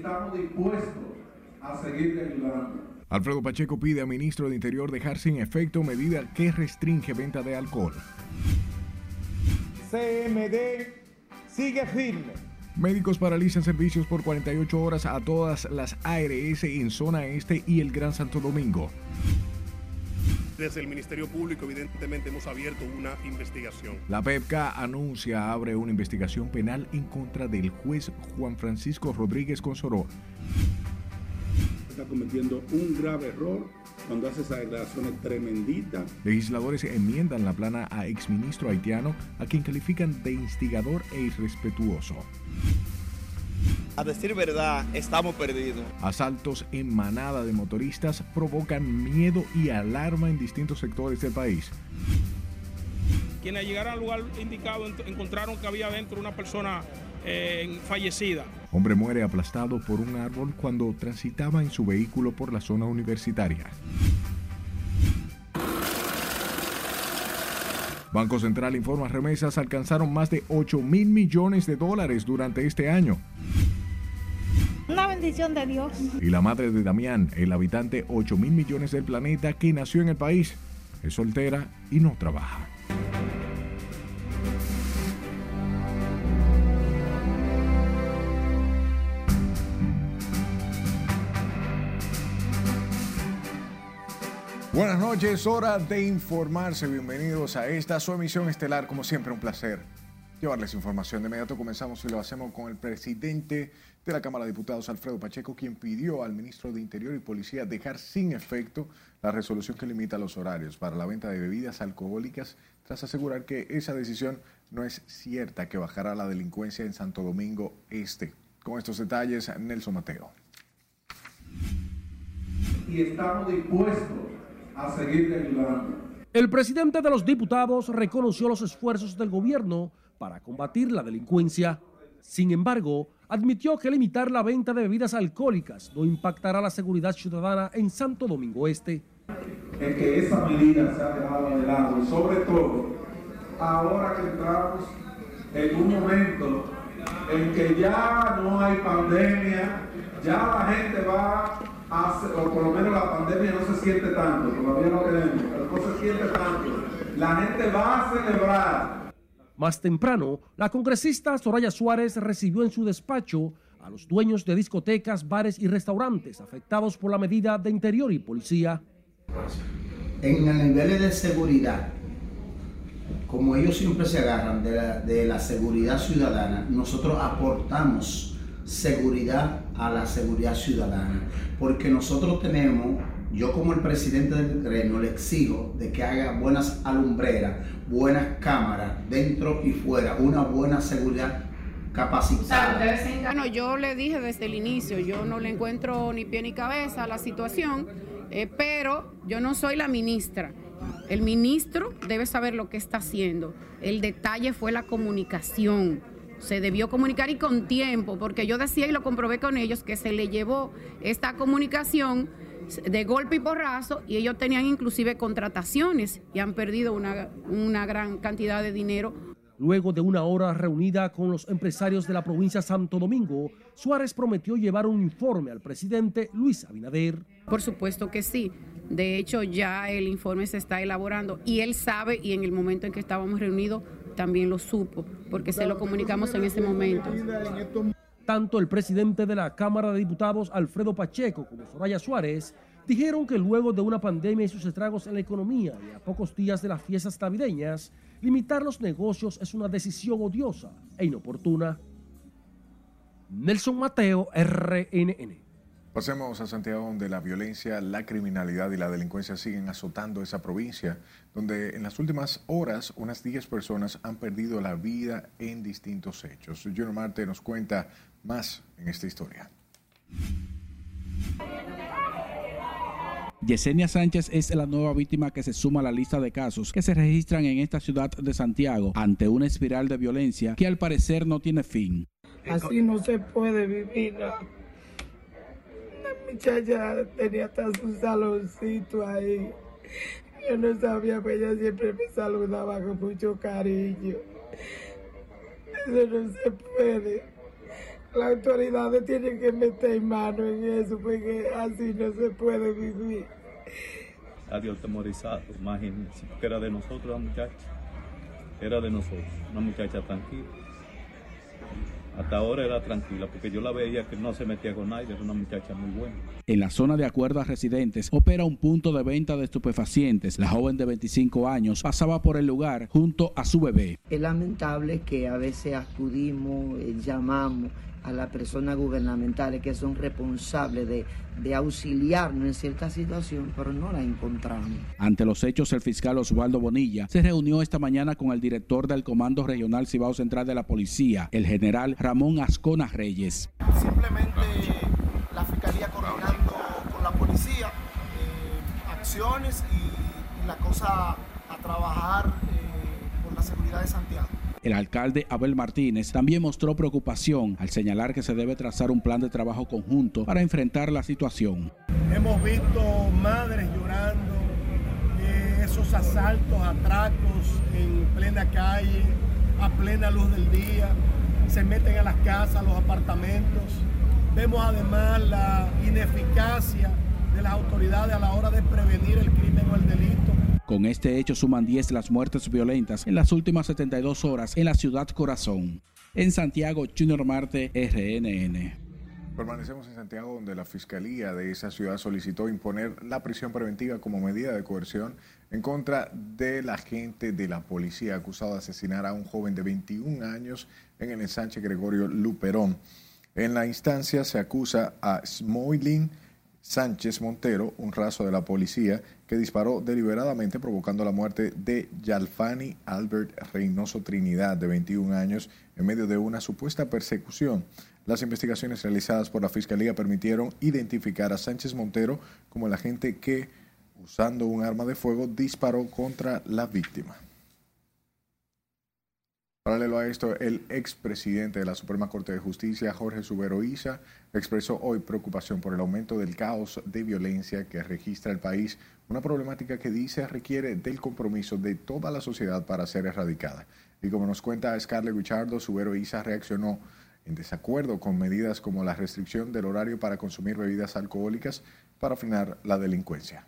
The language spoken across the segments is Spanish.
estamos dispuestos a seguir ayudando. Alfredo Pacheco pide al ministro de Interior dejar sin efecto medida que restringe venta de alcohol. CMD sigue firme. Médicos paralizan servicios por 48 horas a todas las ARS en zona este y el Gran Santo Domingo. Desde el Ministerio Público, evidentemente, hemos abierto una investigación. La PEPCA anuncia abre una investigación penal en contra del juez Juan Francisco Rodríguez Consoró. Está cometiendo un grave error cuando hace esas declaraciones tremenditas. Legisladores enmiendan la plana a exministro haitiano, a quien califican de instigador e irrespetuoso. A decir verdad, estamos perdidos. Asaltos en manada de motoristas provocan miedo y alarma en distintos sectores del país. Quienes llegaron al lugar indicado encontraron que había dentro una persona eh, fallecida. Hombre muere aplastado por un árbol cuando transitaba en su vehículo por la zona universitaria. Banco Central informa remesas alcanzaron más de 8 mil millones de dólares durante este año. Una bendición de Dios. Y la madre de Damián, el habitante 8 mil millones del planeta que nació en el país, es soltera y no trabaja. Buenas noches, hora de informarse. Bienvenidos a esta su emisión estelar. Como siempre, un placer llevarles información. De inmediato comenzamos y lo hacemos con el presidente de la Cámara de Diputados, Alfredo Pacheco, quien pidió al ministro de Interior y Policía dejar sin efecto la resolución que limita los horarios para la venta de bebidas alcohólicas, tras asegurar que esa decisión no es cierta, que bajará la delincuencia en Santo Domingo Este. Con estos detalles, Nelson Mateo. Y estamos dispuestos a seguir ayudando. El presidente de los diputados reconoció los esfuerzos del gobierno para combatir la delincuencia. Sin embargo, admitió que limitar la venta de bebidas alcohólicas no impactará la seguridad ciudadana en Santo Domingo Este. Es que esa medida se ha dejado de lado sobre todo ahora que entramos en un momento en que ya no hay pandemia, ya la gente va o por lo menos la pandemia no se siente tanto, todavía no tenemos, pero no se siente tanto. La gente va a celebrar. Más temprano, la congresista Soraya Suárez recibió en su despacho a los dueños de discotecas, bares y restaurantes afectados por la medida de interior y policía. En el nivel de seguridad, como ellos siempre se agarran de la, seguridad ciudadana, nosotros aportamos seguridad a la seguridad ciudadana, porque nosotros tenemos, yo como el presidente del gremio le exijo de que haga buenas alumbreras, buenas cámaras dentro y fuera, una buena seguridad capacitada. Bueno, yo le dije desde el inicio, yo no le encuentro ni pie ni cabeza a la situación, eh, pero yo no soy la ministra. El ministro debe saber lo que está haciendo. El detalle fue la comunicación se debió comunicar y con tiempo, porque yo decía y lo comprobé con ellos que se le llevó esta comunicación de golpe y porrazo y ellos tenían inclusive contrataciones y han perdido una, una gran cantidad de dinero. Luego de una hora reunida con los empresarios de la provincia de Santo Domingo, Suárez prometió llevar un informe al presidente Luis Abinader. Por supuesto que sí. De hecho, ya el informe se está elaborando y él sabe y en el momento en que estábamos reunidos también lo supo, porque se lo comunicamos en ese momento. Tanto el presidente de la Cámara de Diputados, Alfredo Pacheco, como Soraya Suárez, dijeron que luego de una pandemia y sus estragos en la economía y a pocos días de las fiestas navideñas, limitar los negocios es una decisión odiosa e inoportuna. Nelson Mateo, RNN. Pasemos a Santiago, donde la violencia, la criminalidad y la delincuencia siguen azotando esa provincia, donde en las últimas horas unas 10 personas han perdido la vida en distintos hechos. Junior Marte nos cuenta más en esta historia. Yesenia Sánchez es la nueva víctima que se suma a la lista de casos que se registran en esta ciudad de Santiago ante una espiral de violencia que al parecer no tiene fin. Así no se puede vivir muchacha tenía hasta su saloncito ahí. Yo no sabía, pero ella siempre me saludaba con mucho cariño. Eso no se puede. Las autoridades tienen que meter mano en eso porque así no se puede vivir. Adiós temorizado, imagínense, porque era de nosotros la muchacha. Era de nosotros, una muchacha tranquila. Hasta ahora era tranquila porque yo la veía que no se metía con nadie, era una muchacha muy buena. En la zona de acuerdo a residentes opera un punto de venta de estupefacientes. La joven de 25 años pasaba por el lugar junto a su bebé. Es lamentable que a veces acudimos, eh, llamamos a las personas gubernamentales que son responsables de, de auxiliarnos en cierta situación, pero no la encontramos. Ante los hechos, el fiscal Osvaldo Bonilla se reunió esta mañana con el director del Comando Regional Cibao Central de la Policía, el general Ramón Ascona Reyes. Simplemente la Fiscalía coordinando con la policía eh, acciones y, y, la cosa a trabajar eh, por la seguridad de Santiago. El alcalde Abel Martínez también mostró preocupación al señalar que se debe trazar un plan de trabajo conjunto para enfrentar la situación. Hemos visto madres llorando, eh, esos asaltos, atracos en plena calle, a plena luz del día, se meten a las casas, a los apartamentos. Vemos además la ineficacia de las autoridades a la hora de prevenir el crimen o el delito. Con este hecho suman 10 las muertes violentas en las últimas 72 horas en la ciudad corazón. En Santiago, Junior Marte, RNN. Permanecemos en Santiago donde la Fiscalía de esa ciudad solicitó imponer la prisión preventiva como medida de coerción en contra del agente de la policía acusado de asesinar a un joven de 21 años en el ensanche Gregorio Luperón. En la instancia se acusa a Smoilin Sánchez Montero, un raso de la policía, que disparó deliberadamente provocando la muerte de Yalfani Albert Reynoso Trinidad, de 21 años, en medio de una supuesta persecución. Las investigaciones realizadas por la Fiscalía permitieron identificar a Sánchez Montero como el agente que, usando un arma de fuego, disparó contra la víctima. Paralelo a esto, el expresidente de la Suprema Corte de Justicia, Jorge Subero Isa, expresó hoy preocupación por el aumento del caos de violencia que registra el país, una problemática que dice requiere del compromiso de toda la sociedad para ser erradicada. Y como nos cuenta Scarlett Guichardo, Subero Isa reaccionó en desacuerdo con medidas como la restricción del horario para consumir bebidas alcohólicas para frenar la delincuencia.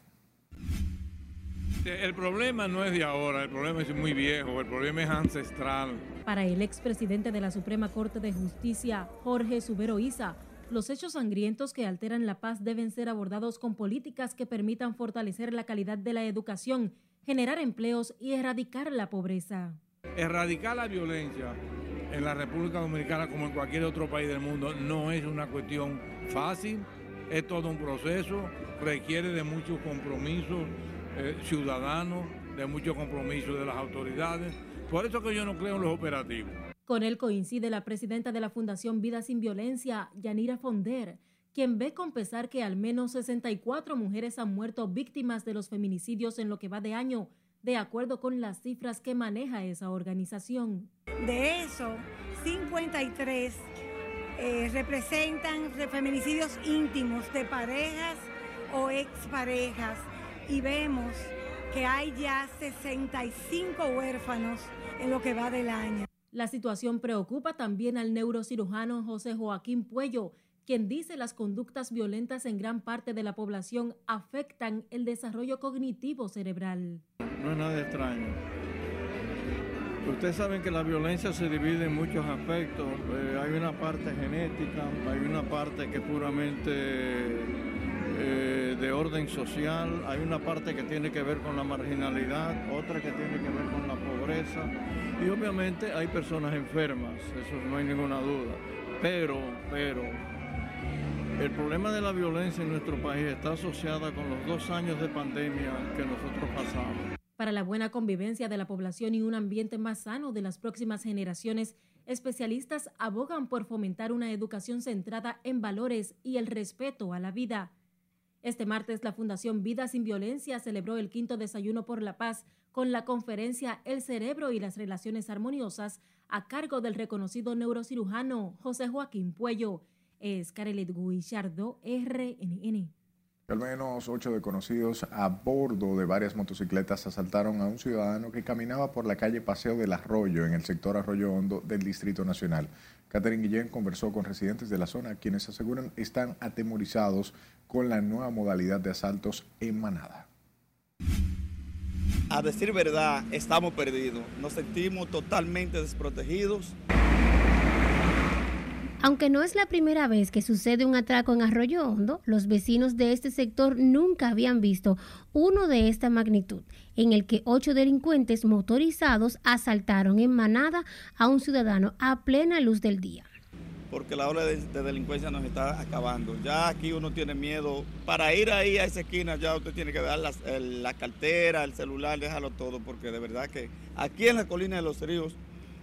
El problema no es de ahora, el problema es muy viejo, el problema es ancestral. Para el expresidente de la Suprema Corte de Justicia, Jorge Subero Isa, los hechos sangrientos que alteran la paz deben ser abordados con políticas que permitan fortalecer la calidad de la educación, generar empleos y erradicar la pobreza. Erradicar la violencia en la República Dominicana como en cualquier otro país del mundo no es una cuestión fácil, es todo un proceso, requiere de muchos compromisos eh, ciudadanos, de mucho compromiso de las autoridades. Por eso que yo no creo en los operativos. Con él coincide la presidenta de la Fundación Vida Sin Violencia, Yanira Fonder, quien ve con pesar que al menos 64 mujeres han muerto víctimas de los feminicidios en lo que va de año, de acuerdo con las cifras que maneja esa organización. De eso, 53 eh, representan feminicidios íntimos de parejas o exparejas y vemos que hay ya 65 huérfanos en lo que va del año. La situación preocupa también al neurocirujano José Joaquín Puello, quien dice las conductas violentas en gran parte de la población afectan el desarrollo cognitivo cerebral. No es nada extraño. Ustedes saben que la violencia se divide en muchos aspectos. Eh, hay una parte genética, hay una parte que puramente eh, de orden social, hay una parte que tiene que ver con la marginalidad, otra que tiene que ver con la pobreza y obviamente hay personas enfermas, eso no hay ninguna duda. Pero, pero, el problema de la violencia en nuestro país está asociada con los dos años de pandemia que nosotros pasamos. Para la buena convivencia de la población y un ambiente más sano de las próximas generaciones, especialistas abogan por fomentar una educación centrada en valores y el respeto a la vida. Este martes la Fundación Vida Sin Violencia celebró el quinto desayuno por la paz con la conferencia El cerebro y las relaciones armoniosas a cargo del reconocido neurocirujano José Joaquín Puello. Es Carelet Guillardo, RNN. Al menos ocho desconocidos a bordo de varias motocicletas asaltaron a un ciudadano que caminaba por la calle Paseo del Arroyo en el sector Arroyo Hondo del Distrito Nacional. Catherine Guillén conversó con residentes de la zona quienes aseguran están atemorizados con la nueva modalidad de asaltos en manada. A decir verdad, estamos perdidos. Nos sentimos totalmente desprotegidos. Aunque no es la primera vez que sucede un atraco en Arroyo Hondo, los vecinos de este sector nunca habían visto uno de esta magnitud, en el que ocho delincuentes motorizados asaltaron en manada a un ciudadano a plena luz del día. Porque la ola de, de delincuencia nos está acabando. Ya aquí uno tiene miedo. Para ir ahí a esa esquina ya usted tiene que dar la cartera, el celular, déjalo todo, porque de verdad que aquí en la colina de los ríos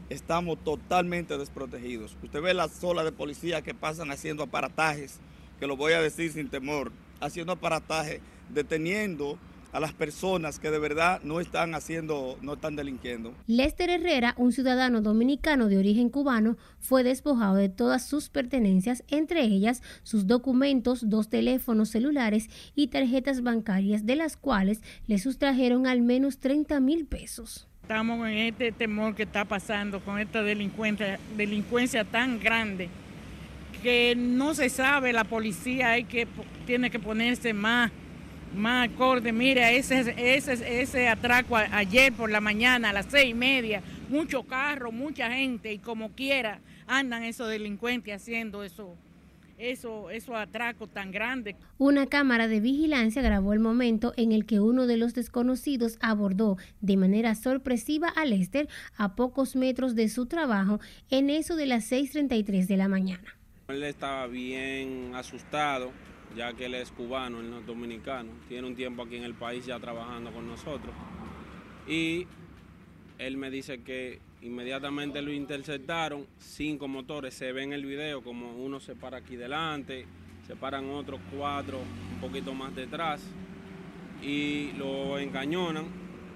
estamos totalmente desprotegidos. Usted ve las olas de policía que pasan haciendo aparatajes, que lo voy a decir sin temor, haciendo aparatajes, deteniendo a las personas que de verdad no están haciendo, no están delinquiendo. Lester Herrera, un ciudadano dominicano de origen cubano, fue despojado de todas sus pertenencias, entre ellas sus documentos, dos teléfonos celulares y tarjetas bancarias, de las cuales le sustrajeron al menos 30 mil pesos. Estamos en este temor que está pasando con esta delincuencia, delincuencia tan grande que no se sabe, la policía hay que, tiene que ponerse más, más acorde. Mira, ese, ese, ese atraco ayer por la mañana a las seis y media, mucho carro, mucha gente y como quiera andan esos delincuentes haciendo eso, eso, esos atracos tan grandes. Una cámara de vigilancia grabó el momento en el que uno de los desconocidos abordó de manera sorpresiva a Lester a pocos metros de su trabajo en eso de las 6.33 de la mañana. Él estaba bien asustado, ya que él es cubano, él no es dominicano. Tiene un tiempo aquí en el país ya trabajando con nosotros. Y él me dice que inmediatamente lo interceptaron, cinco motores, se ve en el video como uno se para aquí delante, se paran otros cuatro un poquito más detrás y lo encañonan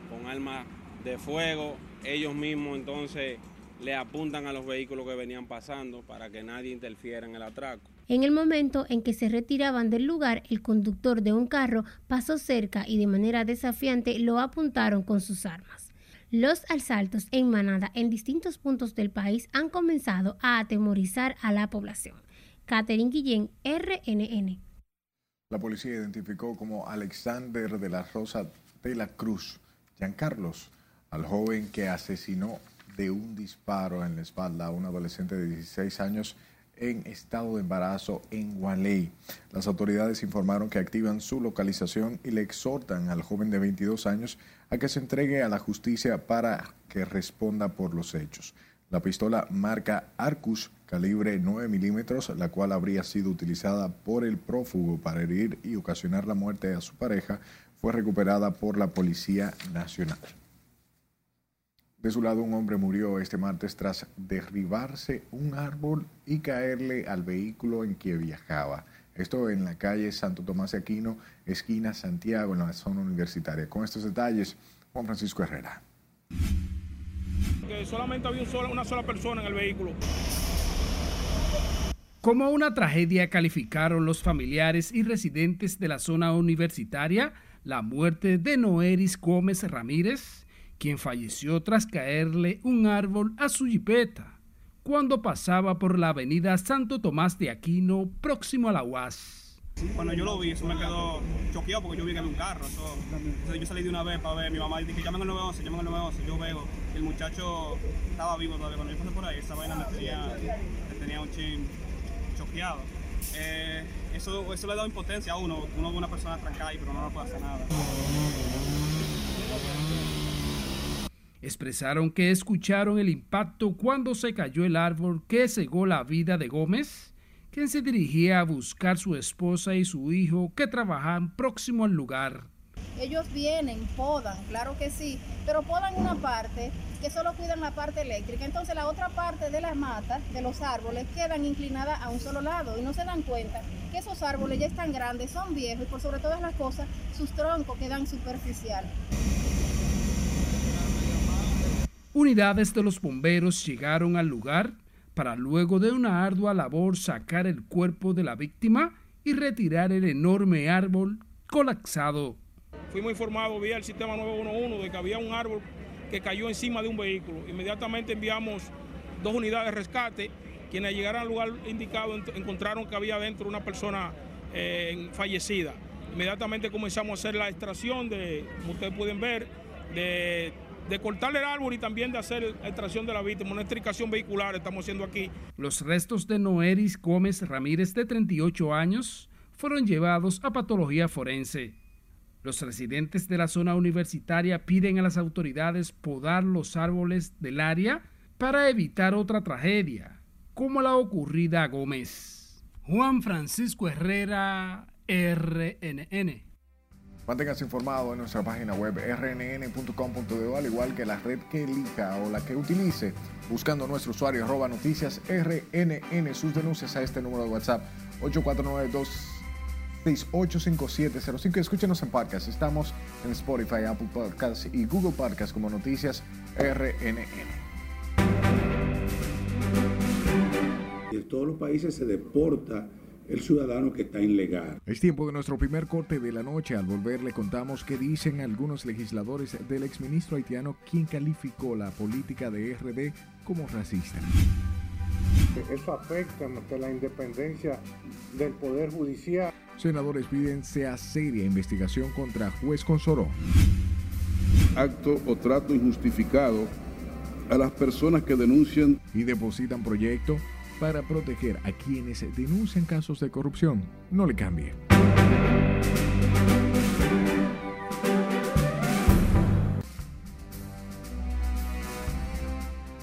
con armas de fuego. Ellos mismos entonces le apuntan a los vehículos que venían pasando para que nadie interfiera en el atraco. En el momento en que se retiraban del lugar, el conductor de un carro pasó cerca y de manera desafiante lo apuntaron con sus armas. Los asaltos en manada en distintos puntos del país han comenzado a atemorizar a la población. Catherine Guillén, RNN. La policía identificó como Alexander de la Rosa de la Cruz, Giancarlos, al joven que asesinó de un disparo en la espalda a un adolescente de 16 años en estado de embarazo en Gualey. Las autoridades informaron que activan su localización y le exhortan al joven de 22 años a que se entregue a la justicia para que responda por los hechos. La pistola marca Arcus, calibre 9 milímetros, la cual habría sido utilizada por el prófugo para herir y ocasionar la muerte a su pareja, fue recuperada por la Policía Nacional. De su lado, un hombre murió este martes tras derribarse un árbol y caerle al vehículo en que viajaba. Esto en la calle Santo Tomás de Aquino, esquina Santiago, en la zona universitaria. Con estos detalles, Juan Francisco Herrera. Que solamente había un solo- una sola persona en el vehículo. Como una tragedia calificaron los familiares y residentes de la zona universitaria la muerte de Noeris Gómez Ramírez, quien falleció tras caerle un árbol a su jipeta cuando pasaba por la avenida Santo Tomás de Aquino próximo a la UAS. Cuando yo lo vi, eso me quedó choqueado porque yo vi que había un carro. eso- entonces yo salí de una vez para ver. Mi mamá dije, llamen al 911, llamen al 911. Yo veo, y el muchacho estaba vivo todavía. Cuando yo pasé por ahí, esa vaina me tenía, me tenía un chin choqueado. Eh, eso, eso le da impotencia a uno. Uno ve una persona trancada ahí, pero no le puede hacer nada. Expresaron que escucharon el impacto cuando se cayó el árbol que cegó la vida de Gómez, quien se dirigía a buscar su esposa y su hijo que trabajaban próximo al lugar. Ellos vienen, podan, claro que sí, pero podan una parte que solo cuidan la parte eléctrica. Entonces la otra parte de las matas, de los árboles, quedan inclinadas a un solo lado y no se dan cuenta que esos árboles ya están grandes, son viejos y por sobre todas las cosas, sus troncos quedan superficiales. Unidades de los bomberos llegaron al lugar para luego de una ardua labor sacar el cuerpo de la víctima, y retirar el enorme árbol colapsado. Fuimos informados vía el sistema 911 de que había un árbol que cayó encima de un vehículo. Inmediatamente enviamos dos unidades de rescate. Quienes llegaron al lugar indicado encontraron que había dentro una persona eh, fallecida. Inmediatamente comenzamos a hacer la extracción de, como ustedes pueden ver, de, de cortar el árbol y también de hacer extracción de la víctima, una estricación vehicular estamos haciendo aquí. Los restos de Noeris Gómez Ramírez, de 38 años, fueron llevados a patología forense. Los residentes de la zona universitaria piden a las autoridades podar los árboles del área para evitar otra tragedia, como la ocurrida a Gómez. Juan Francisco Herrera, RNN. Manténgase informado en nuestra página web rnn.com.de, al igual que la red que elija o la que utilice, buscando nuestro usuario arroba noticias rnn, sus denuncias a este número de WhatsApp 8492 685705. Escúchenos en podcast. Estamos en Spotify, Apple Podcasts y Google Podcasts como Noticias RNN. En todos los países se deporta el ciudadano que está ilegal. Es tiempo de nuestro primer corte de la noche. Al volver le contamos qué dicen algunos legisladores del exministro haitiano quien calificó la política de RD como racista. Eso afecta la independencia del Poder Judicial. Senadores piden sea seria investigación contra juez Consoró. Acto o trato injustificado a las personas que denuncian y depositan proyecto para proteger a quienes denuncian casos de corrupción. No le cambie.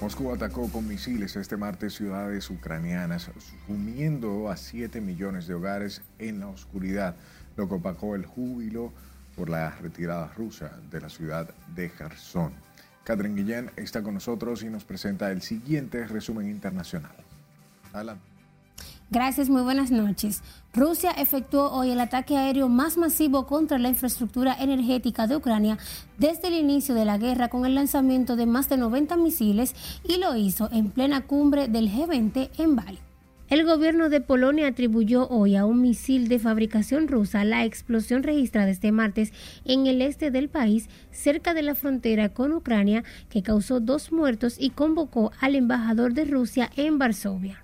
Moscú atacó con misiles este martes ciudades ucranianas, sumiendo a 7 millones de hogares en la oscuridad, lo que opacó el júbilo por la retirada rusa de la ciudad de Kherson. Catherine Guillén está con nosotros y nos presenta el siguiente resumen internacional. Gracias, muy buenas noches. Rusia efectuó hoy el ataque aéreo más masivo contra la infraestructura energética de Ucrania desde el inicio de la guerra con el lanzamiento de más de 90 misiles y lo hizo en plena cumbre del G20 en Bali. El gobierno de Polonia atribuyó hoy a un misil de fabricación rusa la explosión registrada este martes en el este del país, cerca de la frontera con Ucrania, que causó dos muertos y convocó al embajador de Rusia en Varsovia.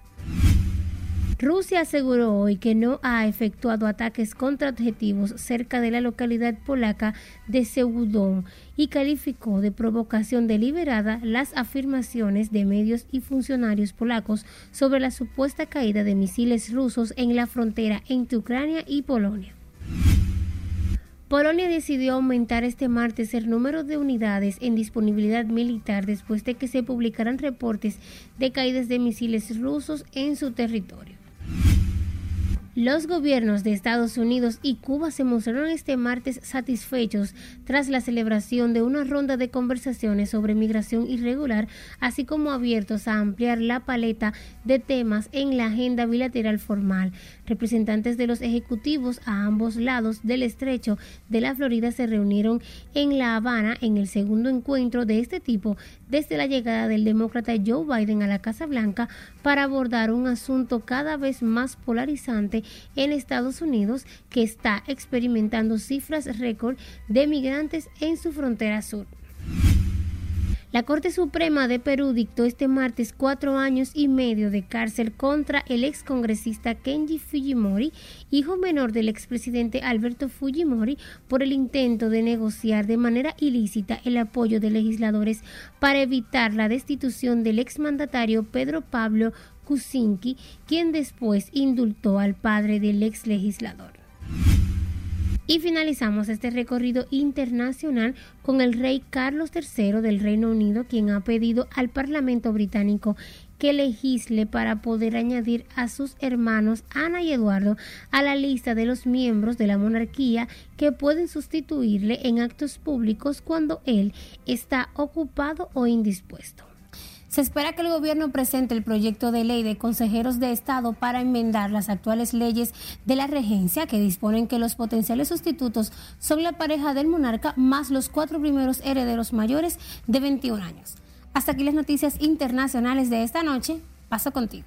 Rusia aseguró hoy que no ha efectuado ataques contra objetivos cerca de la localidad polaca de Seudon y calificó de provocación deliberada las afirmaciones de medios y funcionarios polacos sobre la supuesta caída de misiles rusos en la frontera entre Ucrania y Polonia. Polonia decidió aumentar este martes el número de unidades en disponibilidad militar después de que se publicaran reportes de caídas de misiles rusos en su territorio. Los gobiernos de Estados Unidos y Cuba se mostraron este martes satisfechos tras la celebración de una ronda de conversaciones sobre migración irregular, así como abiertos a ampliar la paleta de temas en la agenda bilateral formal. Representantes de los ejecutivos a ambos lados del estrecho de la Florida se reunieron en La Habana en el segundo encuentro de este tipo desde la llegada del demócrata Joe Biden a la Casa Blanca para abordar un asunto cada vez más polarizante en Estados Unidos que está experimentando cifras récord de migrantes en su frontera sur. La Corte Suprema de Perú dictó este martes cuatro años y medio de cárcel contra el excongresista Kenji Fujimori, hijo menor del expresidente Alberto Fujimori, por el intento de negociar de manera ilícita el apoyo de legisladores para evitar la destitución del exmandatario Pedro Pablo Kuczynski, quien después indultó al padre del ex legislador. Y finalizamos este recorrido internacional con el rey Carlos III del Reino Unido, quien ha pedido al Parlamento británico que legisle para poder añadir a sus hermanos Ana y Eduardo a la lista de los miembros de la monarquía que pueden sustituirle en actos públicos cuando él está ocupado o indispuesto. Se espera que el gobierno presente el proyecto de ley de consejeros de Estado para enmendar las actuales leyes de la regencia que disponen que los potenciales sustitutos son la pareja del monarca más los cuatro primeros herederos mayores de 21 años. Hasta aquí las noticias internacionales de esta noche. Paso contigo.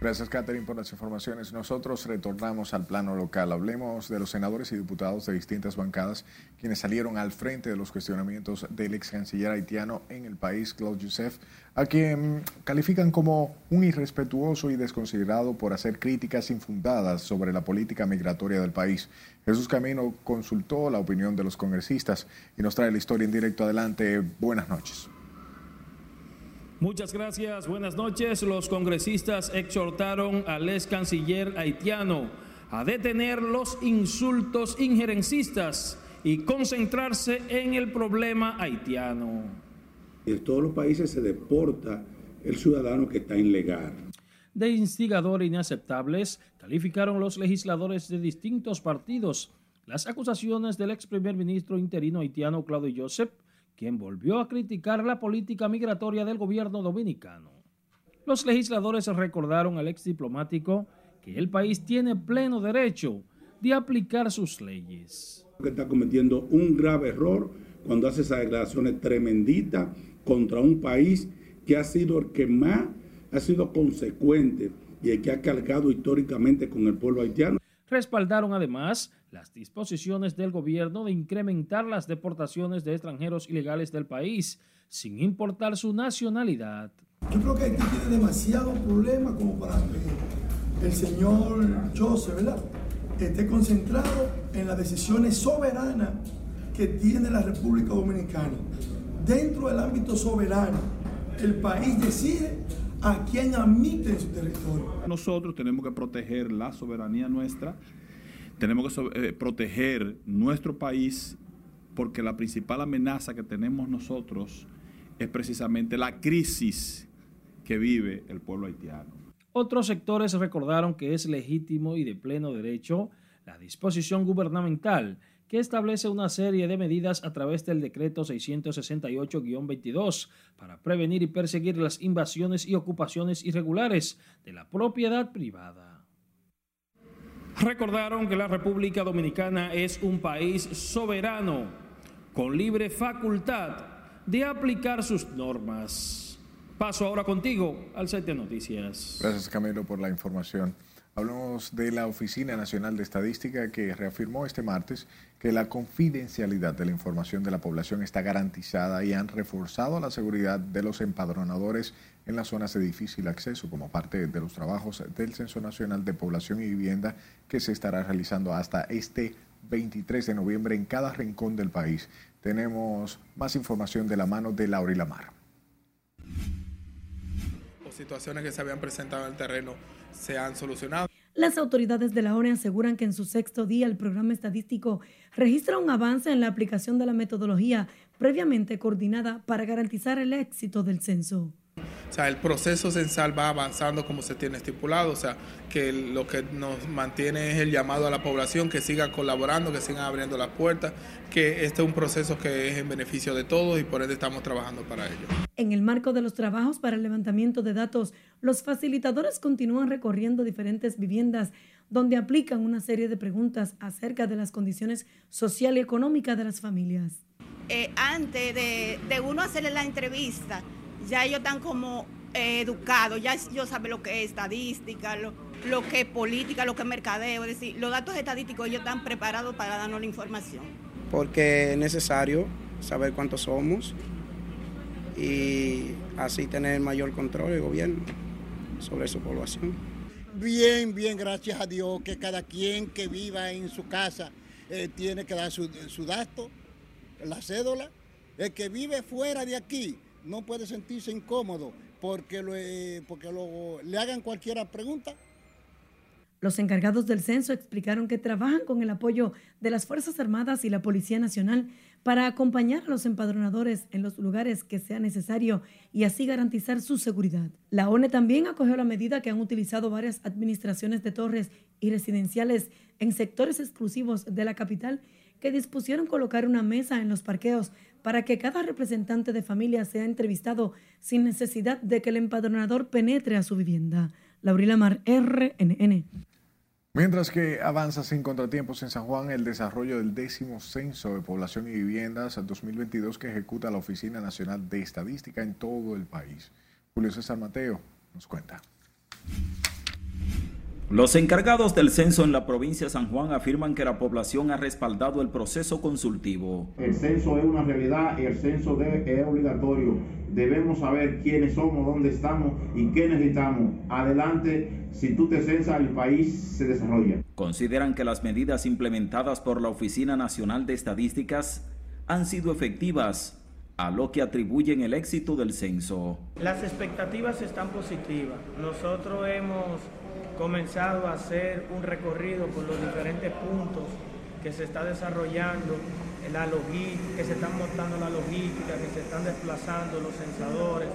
Gracias, Catherine, por las informaciones. Nosotros retornamos al plano local. Hablemos de los senadores y diputados de distintas bancadas quienes salieron al frente de los cuestionamientos del ex canciller haitiano en el país, Claude Youssef, a quien califican como un irrespetuoso y desconsiderado por hacer críticas infundadas sobre la política migratoria del país. Jesús Camino consultó la opinión de los congresistas y nos trae la historia en directo adelante. Buenas noches. Muchas gracias, buenas noches. Los congresistas exhortaron al ex canciller haitiano a detener los insultos injerencistas y concentrarse en el problema haitiano. En todos los países se deporta el ciudadano que está ilegal. De instigador inaceptables, calificaron los legisladores de distintos partidos las acusaciones del ex primer ministro interino haitiano Claudio Joseph quien volvió a criticar la política migratoria del gobierno dominicano. Los legisladores recordaron al ex diplomático que el país tiene pleno derecho de aplicar sus leyes. Está cometiendo un grave error cuando hace esas declaraciones tremenditas contra un país que ha sido el que más ha sido consecuente y el que ha cargado históricamente con el pueblo haitiano. Respaldaron además las disposiciones del gobierno de incrementar las deportaciones de extranjeros ilegales del país, sin importar su nacionalidad. Yo creo que Haití tiene demasiado problema como para que el señor Joseph, ¿verdad? esté concentrado en las decisiones soberanas que tiene la República Dominicana. Dentro del ámbito soberano, el país decide a quién admite en su territorio. Nosotros tenemos que proteger la soberanía nuestra tenemos que eh, proteger nuestro país porque la principal amenaza que tenemos nosotros es precisamente la crisis que vive el pueblo haitiano. Otros sectores recordaron que es legítimo y de pleno derecho la disposición gubernamental que establece una serie de medidas a través del decreto 668-22 para prevenir y perseguir las invasiones y ocupaciones irregulares de la propiedad privada. Recordaron que la República Dominicana es un país soberano, con libre facultad de aplicar sus normas. Paso ahora contigo al set de noticias. Gracias Camilo por la información. Hablamos de la Oficina Nacional de Estadística que reafirmó este martes que la confidencialidad de la información de la población está garantizada y han reforzado la seguridad de los empadronadores en las zonas de difícil acceso como parte de los trabajos del Censo Nacional de Población y Vivienda que se estará realizando hasta este 23 de noviembre en cada rincón del país. Tenemos más información de la mano de Laura y Lamar. situaciones que se habían presentado en el terreno se han solucionado. Las autoridades de la ONU aseguran que en su sexto día el programa estadístico registra un avance en la aplicación de la metodología previamente coordinada para garantizar el éxito del censo. O sea, el proceso censal va avanzando como se tiene estipulado, o sea, que lo que nos mantiene es el llamado a la población que siga colaborando, que sigan abriendo las puertas, que este es un proceso que es en beneficio de todos y por ende estamos trabajando para ello. En el marco de los trabajos para el levantamiento de datos, los facilitadores continúan recorriendo diferentes viviendas donde aplican una serie de preguntas acerca de las condiciones social y económicas de las familias. Eh, antes de, de uno hacerle la entrevista, ya ellos están como eh, educados, ya ellos saben lo que es estadística, lo, lo, que es política, lo que es mercadeo, es decir, los datos estadísticos ellos están preparados para darnos la información. Porque es necesario saber cuántos somos y así tener mayor control del gobierno sobre su población. Bien, bien, gracias a Dios que cada quien que viva en su casa eh, tiene que dar su, su dato, la cédula. El que vive fuera de aquí no puede sentirse incómodo porque, lo, eh, porque lo, le hagan cualquier pregunta. Los encargados del censo explicaron que trabajan con el apoyo de las Fuerzas Armadas y la Policía Nacional para acompañar a los empadronadores en los lugares que sea necesario y así garantizar su seguridad. La ONE también acogió la medida que han utilizado varias administraciones de torres y residenciales en sectores exclusivos de la capital que dispusieron colocar una mesa en los parqueos para que cada representante de familia sea entrevistado sin necesidad de que el empadronador penetre a su vivienda. Laurila Mar, RNN. Mientras que avanza sin contratiempos en San Juan el desarrollo del décimo censo de población y viviendas 2022 que ejecuta la Oficina Nacional de Estadística en todo el país. Julio César Mateo nos cuenta. Los encargados del censo en la provincia de San Juan afirman que la población ha respaldado el proceso consultivo. El censo es una realidad y el censo debe, es obligatorio. Debemos saber quiénes somos, dónde estamos y qué necesitamos. Adelante, si tú te censas, el país se desarrolla. Consideran que las medidas implementadas por la Oficina Nacional de Estadísticas han sido efectivas a lo que atribuyen el éxito del censo. Las expectativas están positivas. Nosotros hemos comenzado a hacer un recorrido por los diferentes puntos que se está desarrollando, la logística, que se están montando la logística, que se están desplazando los censadores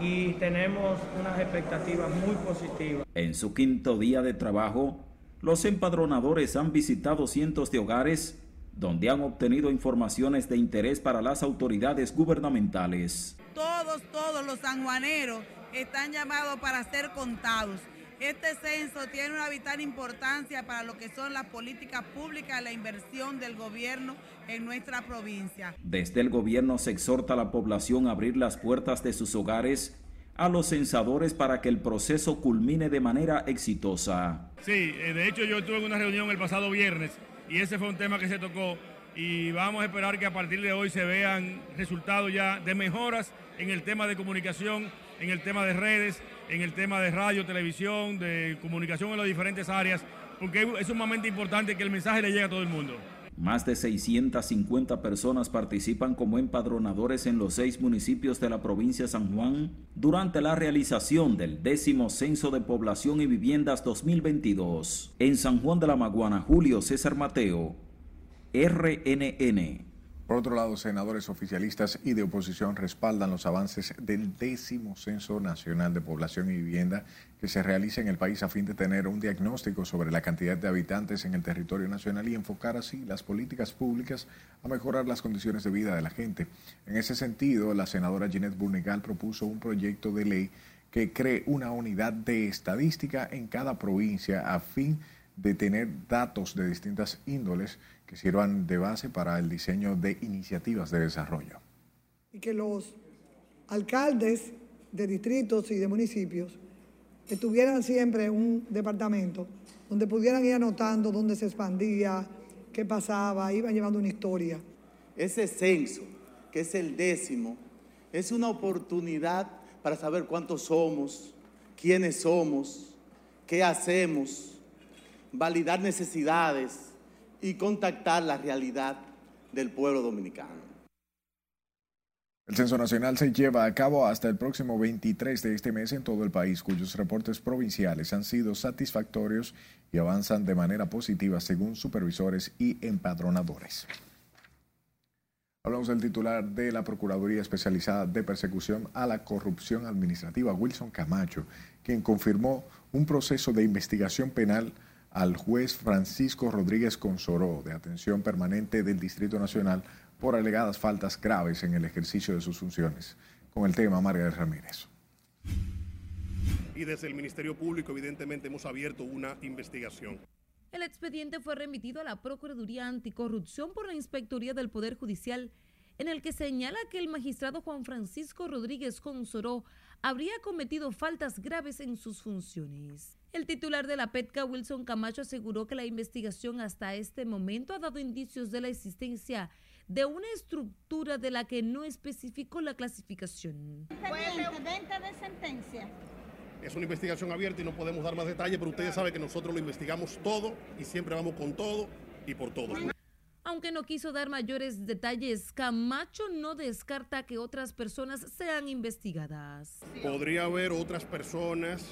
y tenemos unas expectativas muy positivas. En su quinto día de trabajo, los empadronadores han visitado cientos de hogares donde han obtenido informaciones de interés para las autoridades gubernamentales. Todos, todos los sanjuaneros están llamados para ser contados. Este censo tiene una vital importancia para lo que son las políticas públicas y la inversión del gobierno en nuestra provincia. Desde el gobierno se exhorta a la población a abrir las puertas de sus hogares a los censadores para que el proceso culmine de manera exitosa. Sí, eh, de hecho yo tuve una reunión el pasado viernes y ese fue un tema que se tocó y vamos a esperar que a partir de hoy se vean resultados ya de mejoras en el tema de comunicación, en el tema de redes en el tema de radio, televisión, de comunicación en las diferentes áreas, porque es sumamente importante que el mensaje le llegue a todo el mundo. Más de 650 personas participan como empadronadores en los seis municipios de la provincia de San Juan durante la realización del décimo Censo de Población y Viviendas 2022. En San Juan de la Maguana, Julio César Mateo, RNN. Por otro lado, senadores oficialistas y de oposición respaldan los avances del décimo Censo Nacional de Población y Vivienda que se realiza en el país a fin de tener un diagnóstico sobre la cantidad de habitantes en el territorio nacional y enfocar así las políticas públicas a mejorar las condiciones de vida de la gente. En ese sentido, la senadora Ginette Burnegal propuso un proyecto de ley que cree una unidad de estadística en cada provincia a fin de tener datos de distintas índoles que sirvan de base para el diseño de iniciativas de desarrollo. Y que los alcaldes de distritos y de municipios tuvieran siempre un departamento donde pudieran ir anotando dónde se expandía, qué pasaba, iban llevando una historia. Ese censo, que es el décimo, es una oportunidad para saber cuántos somos, quiénes somos, qué hacemos, validar necesidades, y contactar la realidad del pueblo dominicano. El Censo Nacional se lleva a cabo hasta el próximo 23 de este mes en todo el país, cuyos reportes provinciales han sido satisfactorios y avanzan de manera positiva según supervisores y empadronadores. Hablamos del titular de la Procuraduría Especializada de Persecución a la Corrupción Administrativa, Wilson Camacho, quien confirmó un proceso de investigación penal al juez Francisco Rodríguez Consoró, de atención permanente del Distrito Nacional, por alegadas faltas graves en el ejercicio de sus funciones. Con el tema, Margarita Ramírez. Y desde el Ministerio Público, evidentemente, hemos abierto una investigación. El expediente fue remitido a la Procuraduría Anticorrupción por la Inspectoría del Poder Judicial, en el que señala que el magistrado Juan Francisco Rodríguez Consoró habría cometido faltas graves en sus funciones. El titular de la PETCA, Wilson Camacho, aseguró que la investigación hasta este momento ha dado indicios de la existencia de una estructura de la que no especificó la clasificación. de sentencia. Es una investigación abierta y no podemos dar más detalles, pero ustedes saben que nosotros lo investigamos todo y siempre vamos con todo y por todo. Aunque no quiso dar mayores detalles, Camacho no descarta que otras personas sean investigadas. Podría haber otras personas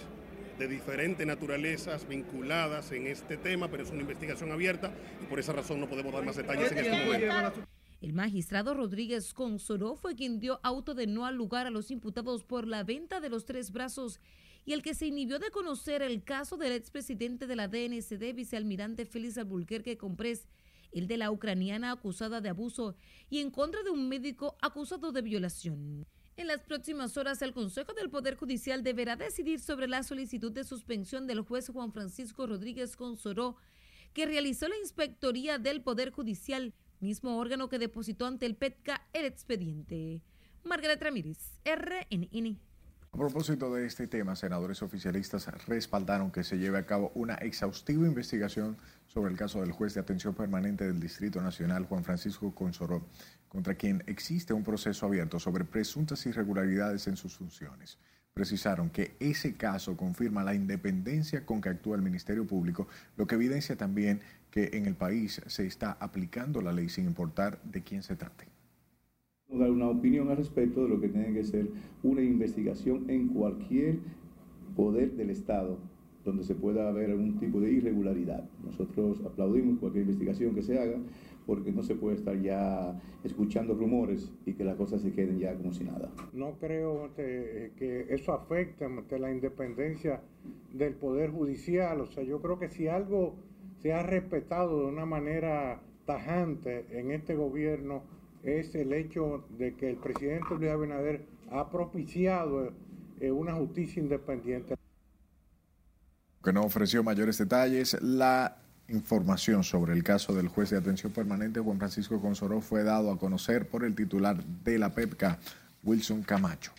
de diferentes naturalezas vinculadas en este tema, pero es una investigación abierta y por esa razón no podemos dar más detalles en este momento. El magistrado Rodríguez Consoró fue quien dio auto de no al lugar a los imputados por la venta de los tres brazos y el que se inhibió de conocer el caso del expresidente de la DNCD, vicealmirante Félix Albuquerque Comprés, el de la ucraniana acusada de abuso y en contra de un médico acusado de violación. En las próximas horas, el Consejo del Poder Judicial deberá decidir sobre la solicitud de suspensión del juez Juan Francisco Rodríguez Consoró, que realizó la inspectoría del Poder Judicial, mismo órgano que depositó ante el PETCA el expediente. Margaret Ramírez, RNN. A propósito de este tema, senadores oficialistas respaldaron que se lleve a cabo una exhaustiva investigación sobre el caso del juez de atención permanente del Distrito Nacional, Juan Francisco Consoró, contra quien existe un proceso abierto sobre presuntas irregularidades en sus funciones. Precisaron que ese caso confirma la independencia con que actúa el Ministerio Público, lo que evidencia también que en el país se está aplicando la ley sin importar de quién se trate dar una opinión al respecto de lo que tiene que ser una investigación en cualquier poder del Estado donde se pueda haber algún tipo de irregularidad. Nosotros aplaudimos cualquier investigación que se haga porque no se puede estar ya escuchando rumores y que las cosas se queden ya como si nada. No creo que, que eso afecte la independencia del Poder Judicial. O sea, yo creo que si algo se ha respetado de una manera tajante en este gobierno, es el hecho de que el presidente Luis Abinader ha propiciado eh, una justicia independiente. Que no ofreció mayores detalles, la información sobre el caso del juez de atención permanente Juan Francisco Consoró fue dado a conocer por el titular de la PEPCA, Wilson Camacho.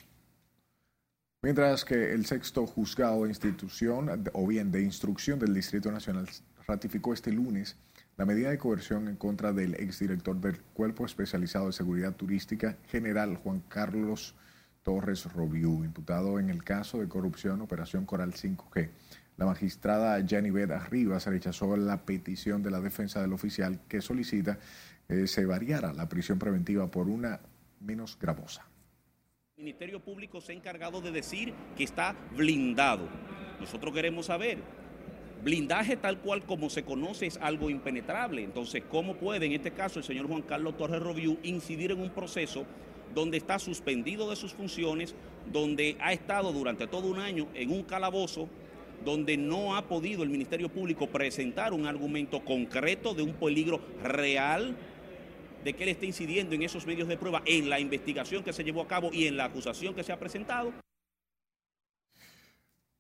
Mientras que el sexto juzgado de institución, o bien de instrucción del Distrito Nacional, ratificó este lunes la medida de coerción en contra del exdirector del Cuerpo Especializado de Seguridad Turística, general Juan Carlos Torres Robiú, imputado en el caso de corrupción Operación Coral 5G. La magistrada Janibet Rivas rechazó la petición de la defensa del oficial que solicita que se variara la prisión preventiva por una menos gravosa. El Ministerio Público se ha encargado de decir que está blindado. Nosotros queremos saber Blindaje tal cual como se conoce es algo impenetrable. Entonces, ¿cómo puede en este caso el señor Juan Carlos Torres Roviú incidir en un proceso donde está suspendido de sus funciones, donde ha estado durante todo un año en un calabozo, donde no ha podido el Ministerio Público presentar un argumento concreto de un peligro real de que él esté incidiendo en esos medios de prueba, en la investigación que se llevó a cabo y en la acusación que se ha presentado?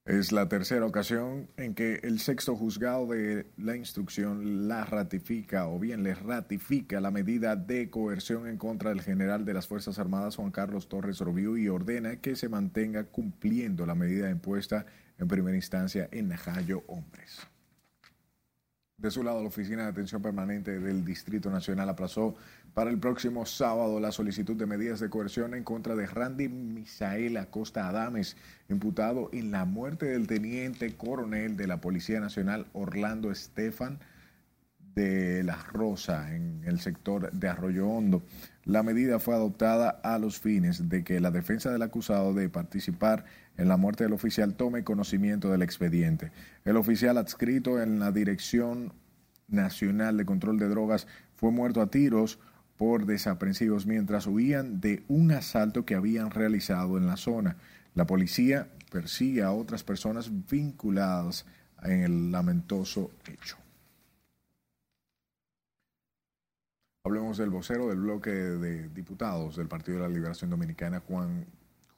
Es la tercera ocasión en que el sexto juzgado de la instrucción la ratifica o bien le ratifica la medida de coerción en contra del general de las Fuerzas Armadas Juan Carlos Torres Robiú y ordena que se mantenga cumpliendo la medida impuesta en primera instancia en Najayo Hombres. De su lado, la Oficina de Atención Permanente del Distrito Nacional aplazó para el próximo sábado la solicitud de medidas de coerción en contra de Randy Misael Acosta Adames, imputado en la muerte del teniente coronel de la Policía Nacional Orlando Estefan de la Rosa en el sector de Arroyo Hondo. La medida fue adoptada a los fines de que la defensa del acusado de participar en la muerte del oficial tome conocimiento del expediente. El oficial adscrito en la Dirección Nacional de Control de Drogas fue muerto a tiros por desaprensivos mientras huían de un asalto que habían realizado en la zona. La policía persigue a otras personas vinculadas en el lamentoso hecho. Hablemos del vocero del bloque de diputados del Partido de la Liberación Dominicana, Juan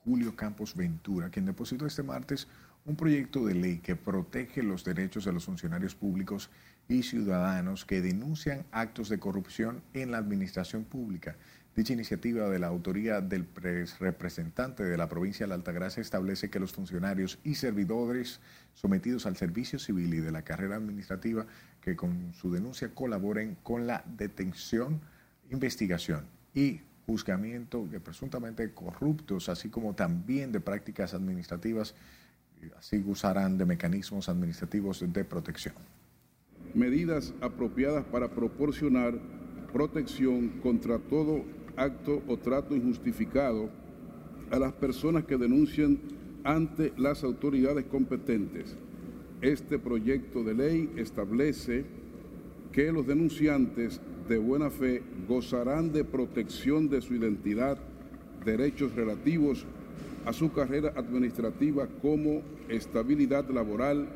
Julio Campos Ventura, quien depositó este martes un proyecto de ley que protege los derechos de los funcionarios públicos y ciudadanos que denuncian actos de corrupción en la administración pública. Dicha iniciativa de la autoría del representante de la provincia de la Altagracia establece que los funcionarios y servidores sometidos al servicio civil y de la carrera administrativa que con su denuncia colaboren con la detención, investigación y juzgamiento de presuntamente corruptos, así como también de prácticas administrativas, así usarán de mecanismos administrativos de protección medidas apropiadas para proporcionar protección contra todo acto o trato injustificado a las personas que denuncian ante las autoridades competentes. Este proyecto de ley establece que los denunciantes de buena fe gozarán de protección de su identidad, derechos relativos a su carrera administrativa como estabilidad laboral,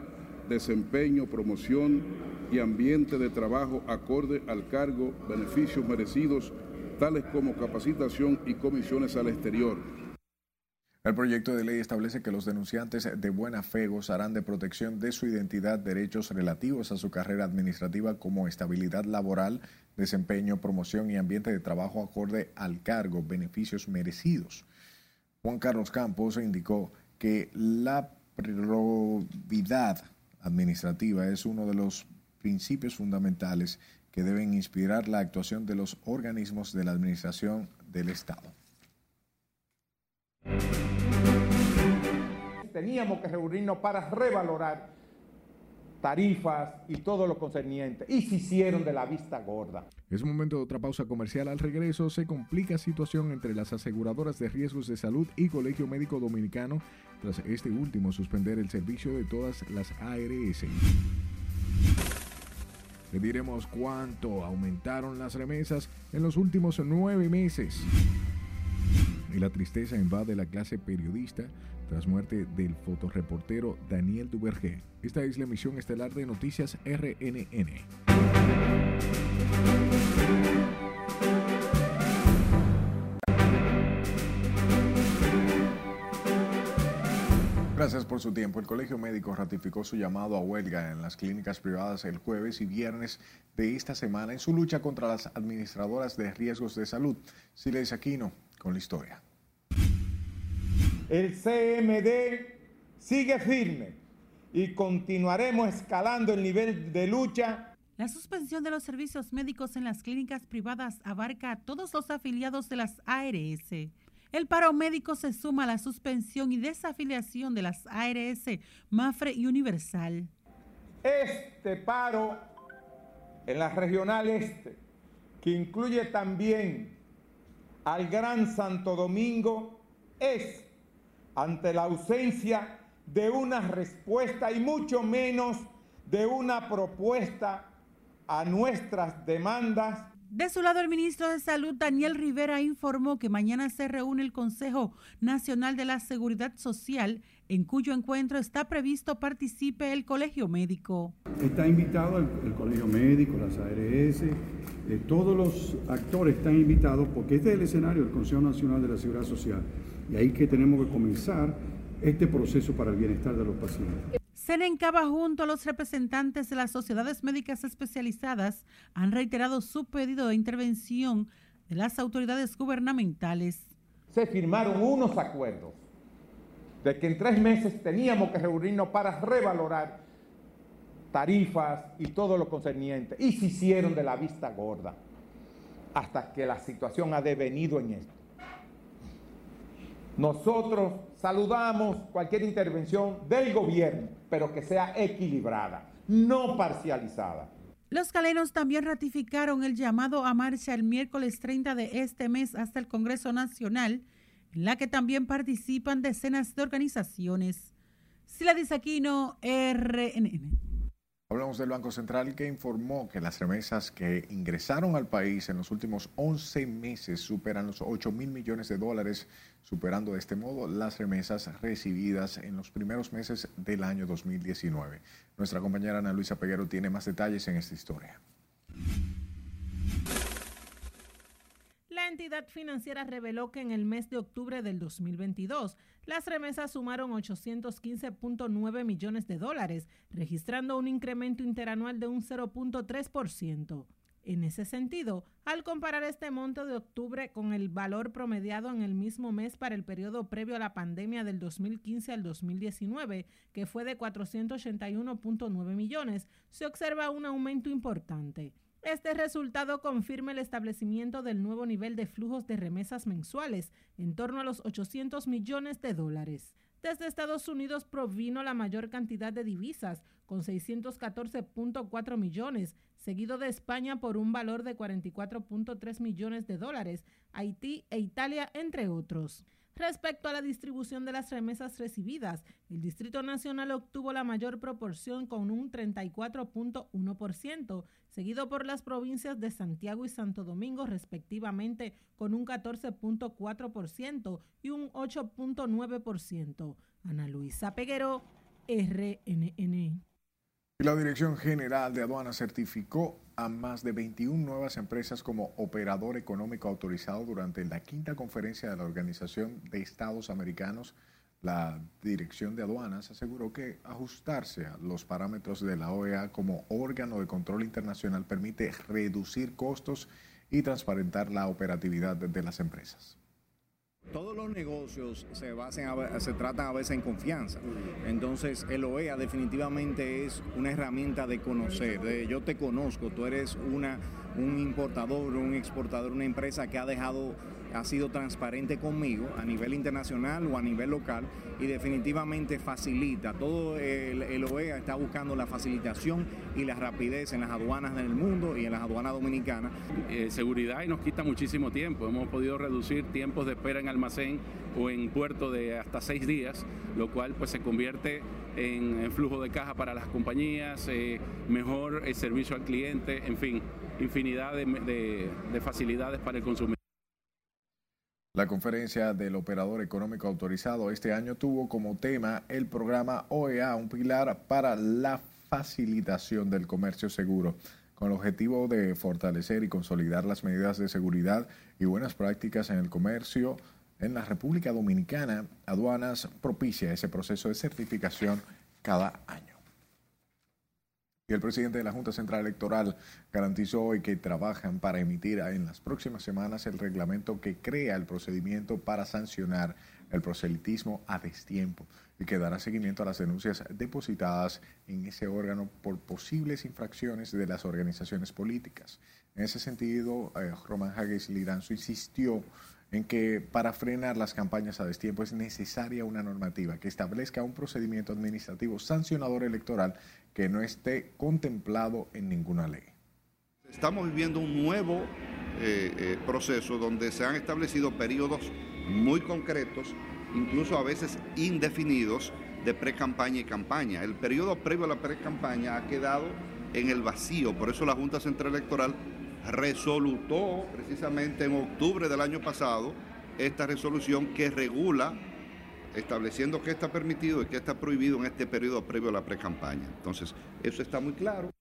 desempeño, promoción, y ambiente de trabajo acorde al cargo, beneficios merecidos, tales como capacitación y comisiones al exterior. El proyecto de ley establece que los denunciantes de buena fe gozarán de protección de su identidad, derechos relativos a su carrera administrativa como estabilidad laboral, desempeño, promoción y ambiente de trabajo acorde al cargo, beneficios merecidos. Juan Carlos Campos indicó que la probidad administrativa es uno de los principios fundamentales que deben inspirar la actuación de los organismos de la administración del Estado. Teníamos que reunirnos para revalorar tarifas y todo lo concerniente. Y se hicieron de la vista gorda. Es momento de otra pausa comercial. Al regreso se complica situación entre las aseguradoras de riesgos de salud y Colegio Médico Dominicano tras este último suspender el servicio de todas las ARS. Le diremos cuánto aumentaron las remesas en los últimos nueve meses. Y la tristeza invade la clase periodista tras muerte del fotoreportero Daniel Duvergé. Esta es la emisión estelar de Noticias RNN. Gracias por su tiempo. El Colegio Médico ratificó su llamado a huelga en las clínicas privadas el jueves y viernes de esta semana en su lucha contra las administradoras de riesgos de salud. Siles Aquino con la historia. El CMD sigue firme y continuaremos escalando el nivel de lucha. La suspensión de los servicios médicos en las clínicas privadas abarca a todos los afiliados de las ARS. El paro médico se suma a la suspensión y desafiliación de las ARS, Mafre y Universal. Este paro en la regional este, que incluye también al Gran Santo Domingo, es ante la ausencia de una respuesta y mucho menos de una propuesta a nuestras demandas de su lado, el ministro de Salud, Daniel Rivera, informó que mañana se reúne el Consejo Nacional de la Seguridad Social, en cuyo encuentro está previsto participe el Colegio Médico. Está invitado el, Colegio Médico, las ARS, eh, todos los actores están invitados porque este es el escenario del Consejo Nacional de la Seguridad Social. Y ahí que tenemos que comenzar este proceso para el bienestar de los pacientes. Senencaba junto a los representantes de las sociedades médicas especializadas han reiterado su pedido de intervención de las autoridades gubernamentales. Se firmaron unos acuerdos de que en tres meses teníamos que reunirnos para revalorar tarifas y todo lo concerniente. Y se hicieron de la vista gorda hasta que la situación ha devenido en esto. Nosotros saludamos cualquier intervención del gobierno, pero que sea equilibrada, no parcializada. Los calenos también ratificaron el llamado a marcha el miércoles 30 de este mes hasta el Congreso Nacional, en la que también participan decenas de organizaciones. Sila Aquino, RNN. Hablamos del Banco Central que informó que las remesas que ingresaron al país en los últimos 11 meses superan los 8 mil millones de dólares, superando de este modo las remesas recibidas en los primeros meses del año 2019. Nuestra compañera Ana Luisa Peguero tiene más detalles en esta historia. Entidad financiera reveló que en el mes de octubre del 2022 las remesas sumaron 815.9 millones de dólares, registrando un incremento interanual de un 0.3%. En ese sentido, al comparar este monto de octubre con el valor promediado en el mismo mes para el periodo previo a la pandemia del 2015 al 2019, que fue de 481.9 millones, se observa un aumento importante. Este resultado confirma el establecimiento del nuevo nivel de flujos de remesas mensuales, en torno a los 800 millones de dólares. Desde Estados Unidos provino la mayor cantidad de divisas, con 614.4 millones, seguido de España por un valor de 44.3 millones de dólares, Haití e Italia, entre otros. Respecto a la distribución de las remesas recibidas, el Distrito Nacional obtuvo la mayor proporción con un 34.1%, seguido por las provincias de Santiago y Santo Domingo respectivamente con un 14.4% y un 8.9%. Ana Luisa Peguero, RNN. La Dirección General de Aduanas certificó a más de 21 nuevas empresas como operador económico autorizado durante la quinta conferencia de la Organización de Estados Americanos. La Dirección de Aduanas aseguró que ajustarse a los parámetros de la OEA como órgano de control internacional permite reducir costos y transparentar la operatividad de las empresas. Todos los negocios se basen se tratan a veces en confianza. Entonces, el OEA definitivamente es una herramienta de conocer. De, yo te conozco, tú eres una, un importador, un exportador, una empresa que ha dejado ha sido transparente conmigo a nivel internacional o a nivel local y definitivamente facilita. Todo el, OEA está buscando la facilitación y la rapidez en las aduanas del mundo y en las aduanas dominicanas. Eh, seguridad y nos quita muchísimo tiempo. Hemos podido reducir tiempos de espera en almacén o en puerto de hasta seis días, lo cual pues se convierte en, flujo de caja para las compañías, eh, mejor el servicio al cliente, en fin, infinidad de facilidades para el consumidor. La conferencia del operador económico autorizado este año tuvo como tema el programa OEA, un pilar para la facilitación del comercio seguro, con el objetivo de fortalecer y consolidar las medidas de seguridad y buenas prácticas en el comercio en la República Dominicana. Aduanas propicia ese proceso de certificación cada año. Y el presidente de la Junta Central Electoral garantizó hoy que trabajan para emitir en las próximas semanas el reglamento que crea el procedimiento para sancionar el proselitismo a destiempo y que dará seguimiento a las denuncias depositadas en ese órgano por posibles infracciones de las organizaciones políticas. En ese sentido, eh, Román Hagues Liranzo insistió en que para frenar las campañas a destiempo es necesaria una normativa que establezca un procedimiento administrativo sancionador electoral que no esté contemplado en ninguna ley. Estamos viviendo un nuevo eh, eh, proceso donde se han establecido periodos muy concretos, incluso a veces indefinidos, de pre-campaña y campaña. El periodo previo a la pre-campaña ha quedado en el vacío, por eso la Junta Central Electoral resolutó precisamente en octubre del año pasado esta resolución que regula estableciendo qué está permitido y qué está prohibido en este periodo previo a la pre-campaña. Entonces, eso está muy claro.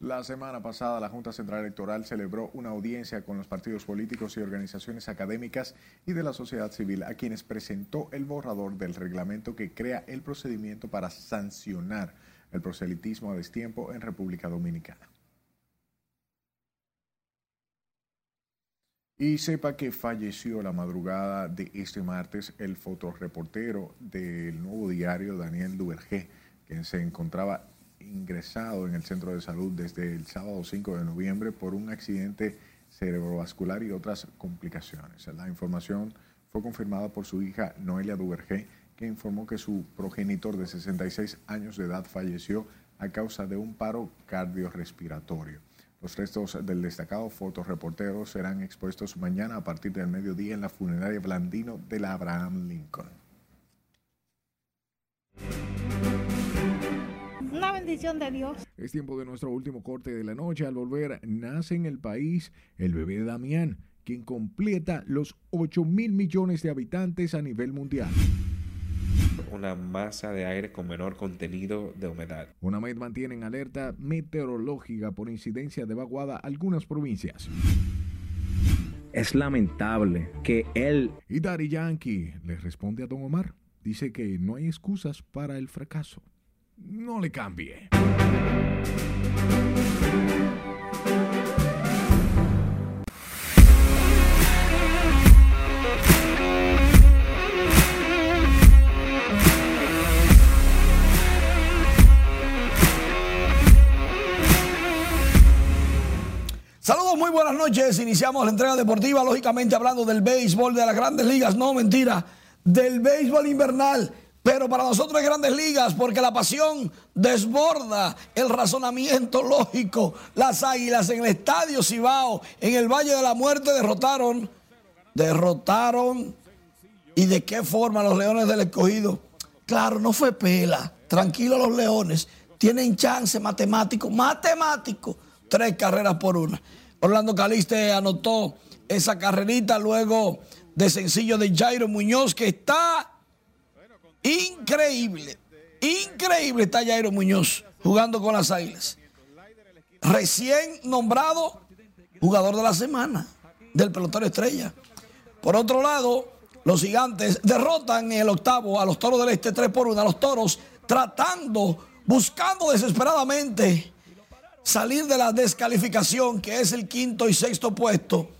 La semana pasada la Junta Central Electoral celebró una audiencia con los partidos políticos y organizaciones académicas y de la sociedad civil a quienes presentó el borrador del reglamento que crea el procedimiento para sancionar el proselitismo a destiempo en República Dominicana. Y sepa que falleció la madrugada de este martes el fotoreportero del nuevo diario Daniel Duvergé, quien se encontraba ingresado en el centro de salud desde el sábado 5 de noviembre por un accidente cerebrovascular y otras complicaciones. La información fue confirmada por su hija Noelia Duvergé, que informó que su progenitor de 66 años de edad falleció a causa de un paro cardiorrespiratorio. Los restos del destacado fotoreportero serán expuestos mañana a partir del mediodía en la funeraria Blandino de la Abraham Lincoln. Una bendición de Dios. Es tiempo de nuestro último corte de la noche. Al volver, nace en el país el bebé Damián, quien completa los 8 mil millones de habitantes a nivel mundial una masa de aire con menor contenido de humedad. UNAMED mantiene en alerta meteorológica por incidencia de vaguada algunas provincias. Es lamentable que él... Y Daddy Yankee le responde a Don Omar. Dice que no hay excusas para el fracaso. No le cambie. Saludos, muy buenas noches. Iniciamos la entrega deportiva, lógicamente hablando del béisbol de las grandes ligas. No, mentira, del béisbol invernal. Pero para nosotros es grandes ligas porque la pasión desborda el razonamiento lógico. Las águilas en el estadio Cibao, en el Valle de la Muerte, derrotaron. Derrotaron. ¿Y de qué forma los leones del escogido? Claro, no fue pela. Tranquilo los leones. Tienen chance matemático, matemático tres carreras por una. Orlando Caliste anotó esa carrerita luego de sencillo de Jairo Muñoz, que está increíble. Increíble está Jairo Muñoz jugando con las Águilas. Recién nombrado jugador de la semana del pelotero estrella. Por otro lado, los gigantes derrotan en el octavo a los toros del este 3 por 1. A los toros tratando, buscando desesperadamente salir de la descalificación, que es el quinto y sexto puesto.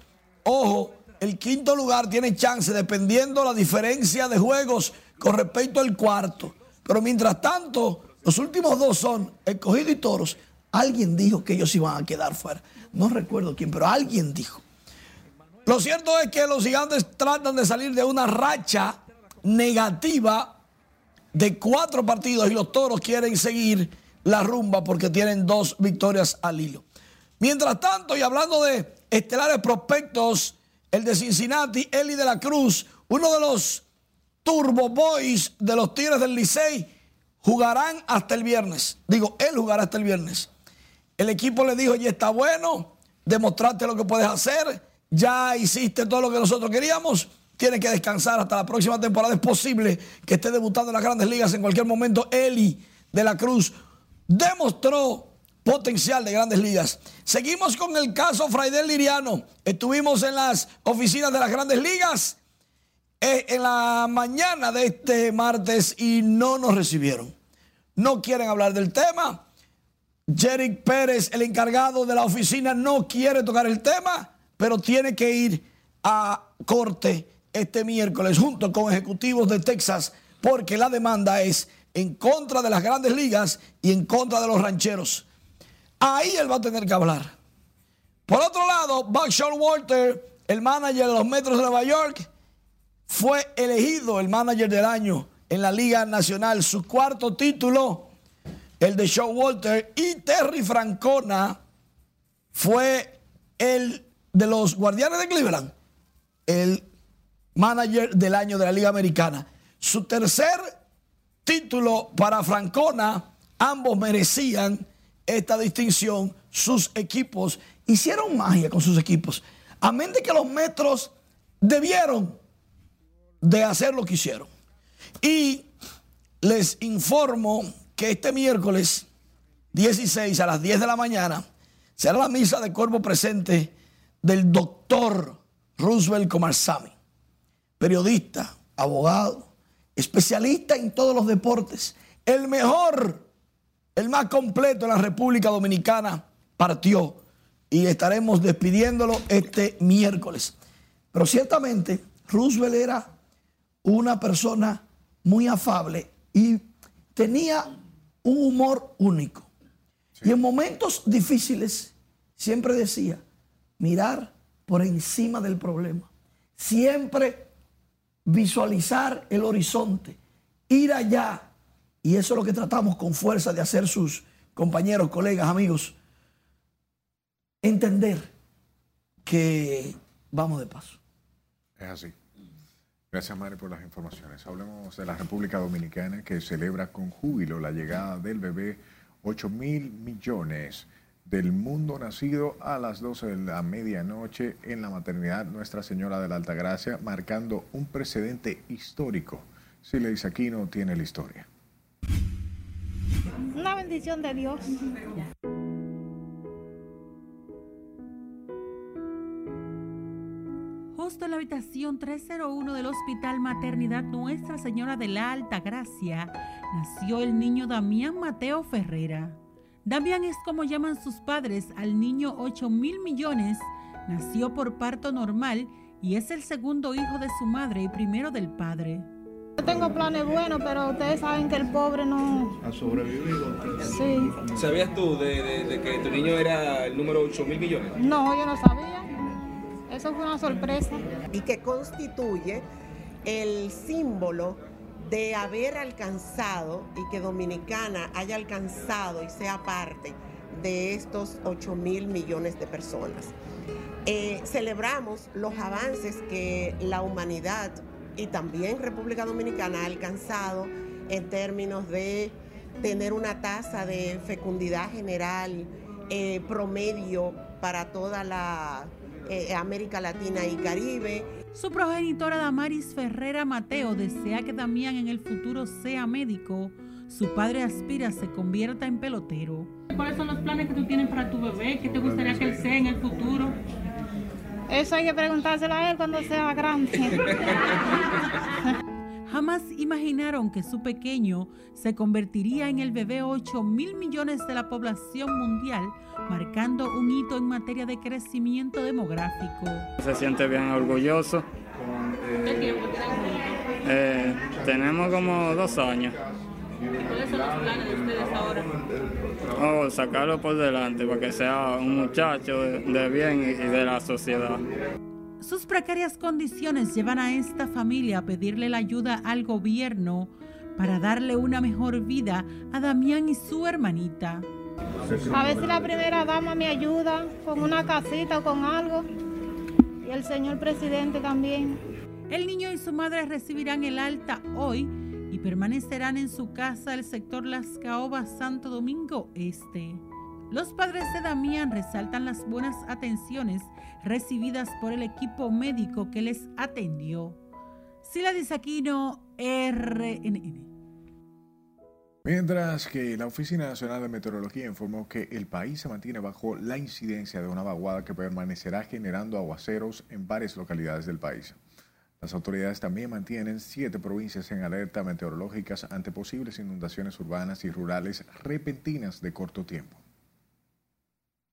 Ojo, el quinto lugar tiene chance dependiendo la diferencia de juegos con respecto al cuarto. Pero mientras tanto, los últimos dos son escogido y toros. Alguien dijo que ellos iban a quedar fuera. No recuerdo quién, pero alguien dijo. Lo cierto es que los gigantes tratan de salir de una racha negativa de cuatro partidos y los toros quieren seguir la rumba porque tienen dos victorias al hilo. Mientras tanto, y hablando de estelares prospectos, el de Cincinnati, Eli de la Cruz, uno de los Turbo Boys de los Tigres del Licey, jugarán hasta el viernes. Digo, él jugará hasta el viernes. El equipo le dijo, ya está bueno, demostraste lo que puedes hacer, ya hiciste todo lo que nosotros queríamos, tienes que descansar hasta la próxima temporada. Es posible que esté debutando en las grandes ligas en cualquier momento. Eli de la Cruz demostró potencial de grandes ligas. Seguimos con el caso Fraidel Liriano. Estuvimos en las oficinas de las grandes ligas eh, en la mañana de este martes y no nos recibieron. No quieren hablar del tema. Jerick Pérez, el encargado de la oficina, no quiere tocar el tema pero tiene que ir a corte este miércoles junto con ejecutivos de Texas porque la demanda es en contra de las grandes ligas y en contra de los rancheros. Ahí él va a tener que hablar. Por otro lado, Buckshot Walter, el manager de los Metros de Nueva York, fue elegido el manager del año en la Liga Nacional. Su cuarto título, el de Walter y Terry Francona, fue el de los Guardianes de Cleveland, el manager del año de la Liga Americana. Su tercer título para Francona, ambos merecían esta distinción. Sus equipos hicieron magia con sus equipos. Amén de que los metros debieron de hacer lo que hicieron. Y les informo que este miércoles 16 a las 10 de la mañana será la misa de cuerpo presente del doctor Roosevelt Comarsami, periodista, abogado, especialista en todos los deportes, el mejor, el más completo en la República Dominicana, partió y estaremos despidiéndolo este miércoles. Pero ciertamente Roosevelt era una persona muy afable y tenía un humor único. Y en momentos difíciles siempre decía, mirar por encima del problema. Siempre visualizar el horizonte, ir allá. Y eso es lo que tratamos con fuerza de hacer sus compañeros, colegas, amigos. Entender que vamos de paso. Es así. Gracias, Mari, por las informaciones. Hablemos de la República Dominicana que celebra con júbilo la llegada del bebé 8 mil millones del mundo nacido a las 12 de la medianoche en la maternidad Nuestra Señora de la Altagracia, marcando un precedente histórico. Si le dice aquí no tiene la historia. Una bendición de Dios. Justo en la habitación 301 del Hospital Maternidad Nuestra Señora de la Altagracia nació el niño Damián Mateo Ferrera. Damián es como llaman sus padres al niño 8 mil millones. Nació por parto normal y es el segundo hijo de su madre y primero del padre. Yo tengo planes buenos, pero ustedes saben que el pobre no... ¿Ha sobrevivido? Sí. ¿Sabías tú de, que tu niño era el número 8 mil millones? No, yo no sabía. Eso fue una sorpresa. Y que constituye el símbolo de haber alcanzado y que Dominicana haya alcanzado y sea parte de estos 8 mil millones de personas. Eh, celebramos los avances que la humanidad y también República Dominicana ha alcanzado en términos de tener una tasa de fecundidad general eh, promedio para toda la eh, América Latina y Caribe. Su progenitora Damaris Ferrera Mateo desea que Damián en el futuro sea médico. Su padre aspira se convierta en pelotero. ¿Cuáles son los planes que tú tienes para tu bebé? ¿Qué te gustaría que él sea en el futuro? Eso hay que preguntárselo a él cuando sea grande. jamás imaginaron que su pequeño se convertiría en el bebé 8 mil millones de la población mundial, marcando un hito en materia de crecimiento demográfico. Se siente bien orgulloso. Eh, tenemos como dos años. ¿Y cuáles son los planes de ustedes ahora? Oh, sacarlo por delante para que sea un muchacho de, bien y de la sociedad. Sus precarias condiciones llevan a esta familia a pedirle la ayuda al gobierno para darle una mejor vida a Damián y su hermanita. A ver si la primera dama me ayuda con una casita o con algo. Y el señor presidente también. El niño y su madre recibirán el alta hoy y permanecerán en su casa del sector Las Caobas, Santo Domingo Este. Los padres de Damián resaltan las buenas atenciones recibidas por el equipo médico que les atendió. Sila Disaquino, RNN. Mientras que la Oficina Nacional de Meteorología informó que el país se mantiene bajo la incidencia de una vaguada que permanecerá generando aguaceros en varias localidades del país. Las autoridades también mantienen siete provincias en alerta meteorológicas ante posibles inundaciones urbanas y rurales repentinas de corto tiempo.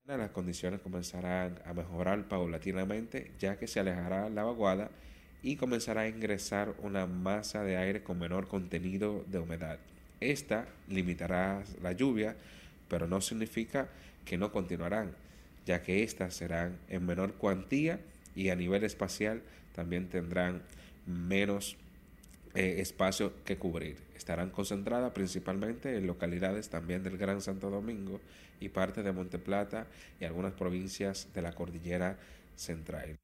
Las condiciones comenzarán a mejorar paulatinamente ya que se alejará la vaguada y comenzará a ingresar una masa de aire con menor contenido de humedad. Esta limitará la lluvia, pero no significa que no continuarán, ya que éstas serán en menor cuantía y a nivel espacial también tendrán menos eh, espacio que cubrir. Estarán concentradas principalmente en localidades también del Gran Santo Domingo y parte de Monteplata y algunas provincias de la cordillera central.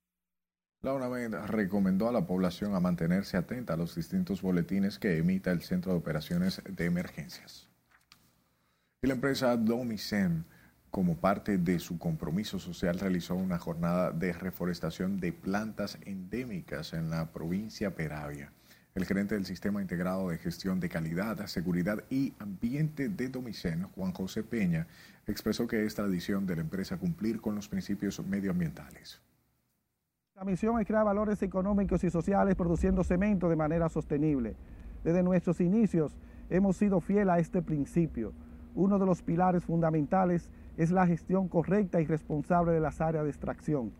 La UNAMED recomendó a la población a mantenerse atenta a los distintos boletines que emita el Centro de Operaciones de Emergencias. Y la empresa Domicem, como parte de su compromiso social, realizó una jornada de reforestación de plantas endémicas en la provincia Peravia. El gerente del Sistema Integrado de Gestión de Calidad, Seguridad y Ambiente de Domicen, Juan José Peña, expresó que es tradición de la empresa cumplir con los principios medioambientales. La misión es crear valores económicos y sociales produciendo cemento de manera sostenible. Desde nuestros inicios hemos sido fiel a este principio. Uno de los pilares fundamentales es la gestión correcta y responsable de las áreas de extracción.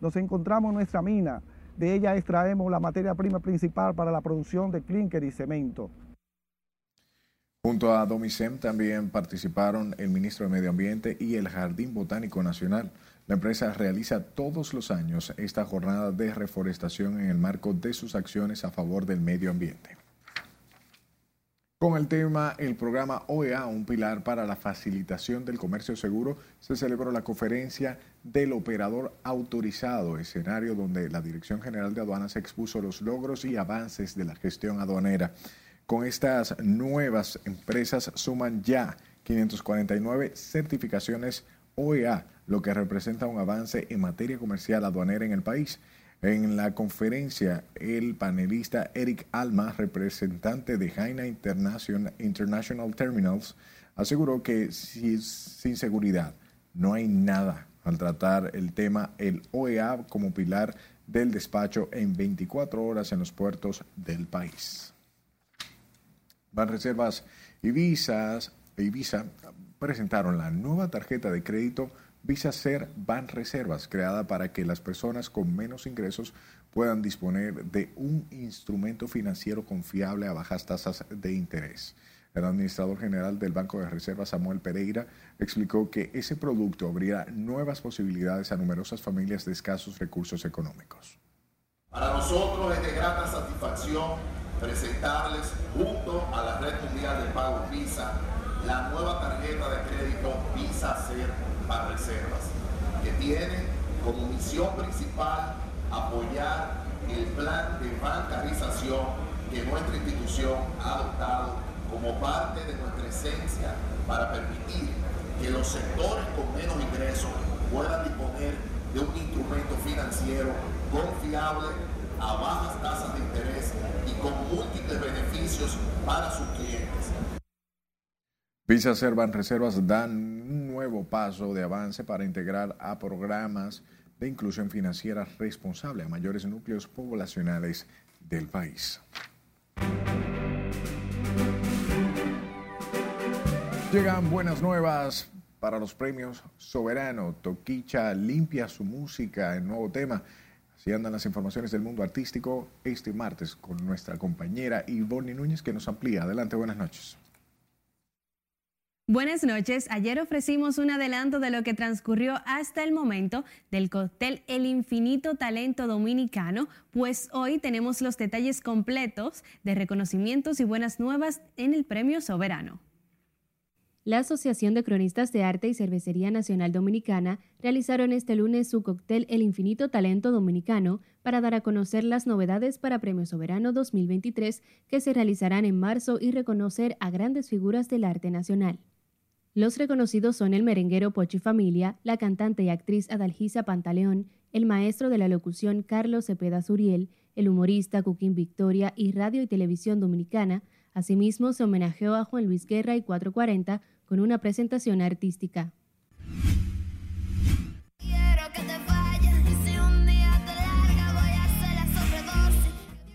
Nos encontramos en nuestra mina, de ella extraemos la materia prima principal para la producción de clínker y cemento. Junto a Domicem también participaron el ministro de Medio Ambiente y el Jardín Botánico Nacional. La empresa realiza todos los años esta jornada de reforestación en el marco de sus acciones a favor del medio ambiente. Con el tema El programa OEA, un pilar para la facilitación del comercio seguro, se celebró la conferencia del operador autorizado, escenario donde la Dirección General de Aduanas expuso los logros y avances de la gestión aduanera. Con estas nuevas empresas suman ya 549 certificaciones OEA, lo que representa un avance en materia comercial aduanera en el país. En la conferencia, el panelista Eric Alma, representante de Jaina International, International Terminals, aseguró que si, sin seguridad no hay nada al tratar el tema el OEA como pilar del despacho en 24 horas en los puertos del país. Banreservas y y Visa presentaron la nueva tarjeta de crédito Visa Ser Ban Reservas, creada para que las personas con menos ingresos puedan disponer de un instrumento financiero confiable a bajas tasas de interés. El administrador general del Banco de Reservas, Samuel Pereira, explicó que ese producto abrirá nuevas posibilidades a numerosas familias de escasos recursos económicos. Para nosotros es de grata satisfacción presentarles junto a la red mundial de pagos Visa la nueva tarjeta de crédito Visa Ser Ban Reservas, que tiene como misión principal apoyar el plan de bancarización que nuestra institución ha adoptado como parte de nuestra esencia para permitir que los sectores con menos ingresos puedan disponer de un instrumento financiero confiable a bajas tasas de interés y con múltiples beneficios para sus clientes. Visa Servan Reservas dan nuevo paso de avance para integrar a programas de inclusión financiera responsable a mayores núcleos poblacionales del país. Llegan buenas nuevas para los premios Soberano. Toquicha limpia su música en nuevo tema. Así andan las informaciones del mundo artístico este martes con nuestra compañera Ivonne Núñez que nos amplía. Adelante, buenas noches. Buenas noches. Ayer ofrecimos un adelanto de lo que transcurrió hasta el momento del cóctel El Infinito Talento Dominicano, pues hoy tenemos los detalles completos de reconocimientos y buenas nuevas en el Premio Soberano. La Asociación de Cronistas de Arte y Cervecería Nacional Dominicana realizaron este lunes su cóctel El Infinito Talento Dominicano para dar a conocer las novedades para Premio Soberano 2023 que se realizarán en marzo y reconocer a grandes figuras del arte nacional. Los reconocidos son el merenguero Pochi Familia, la cantante y actriz Adalgisa Pantaleón, el maestro de la locución Carlos Cepeda Suriel, el humorista Cuquín Victoria y Radio y Televisión Dominicana. Asimismo, se homenajeó a Juan Luis Guerra y 440 con una presentación artística.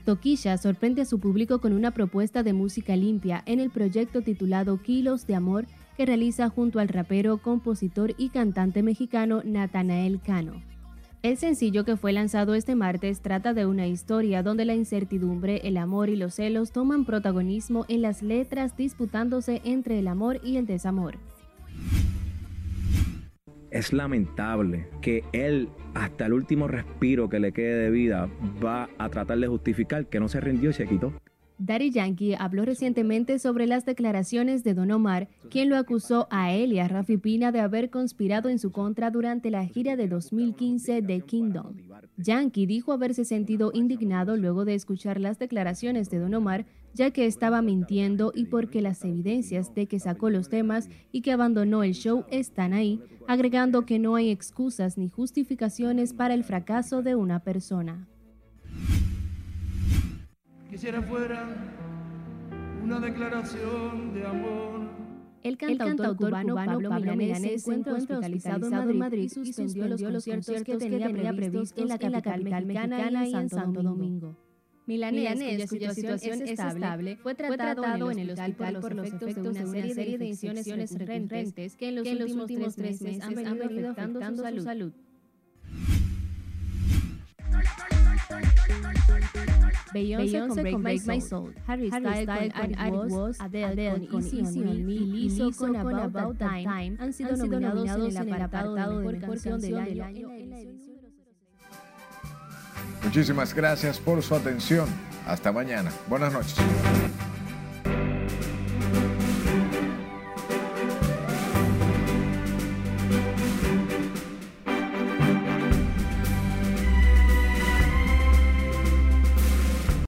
Toquilla sorprende a su público con una propuesta de música limpia en el proyecto titulado Kilos de Amor que realiza junto al rapero, compositor y cantante mexicano Natanael Cano. El sencillo que fue lanzado este martes trata de una historia donde la incertidumbre, el amor y los celos toman protagonismo en las letras disputándose entre el amor y el desamor. Es lamentable que él, hasta el último respiro que le quede de vida, va a tratar de justificar que no se rindió y se quitó. Daddy Yankee habló recientemente sobre las declaraciones de Don Omar, quien lo acusó a él y a Rafi Pina de haber conspirado en su contra durante la gira de 2015 de Kingdom. Yankee dijo haberse sentido indignado luego de escuchar las declaraciones de Don Omar, ya que estaba mintiendo y porque las evidencias de que sacó los temas y que abandonó el show están ahí, agregando que no hay excusas ni justificaciones para el fracaso de una persona. Quisiera fuera una declaración de amor. El cantautor, cubano, Pablo, Milanés se encuentra hospitalizado en Madrid, y suspendió los conciertos que tenía previstos en la capital mexicana y en Santo Domingo. Milanés, cuya situación es estable, fue tratado en el hospital por los efectos de una serie de infecciones recurrentes que en los últimos tres meses han venido afectando su salud. Beyoncé, con Break, My Soul, Harry Styles con Ari Was, Adele, con Easy On Me y Lizzo con About That Time han sido nominados en el apartado de Mejor Canción del Año. Muchísimas gracias por su atención. Hasta mañana. Buenas noches.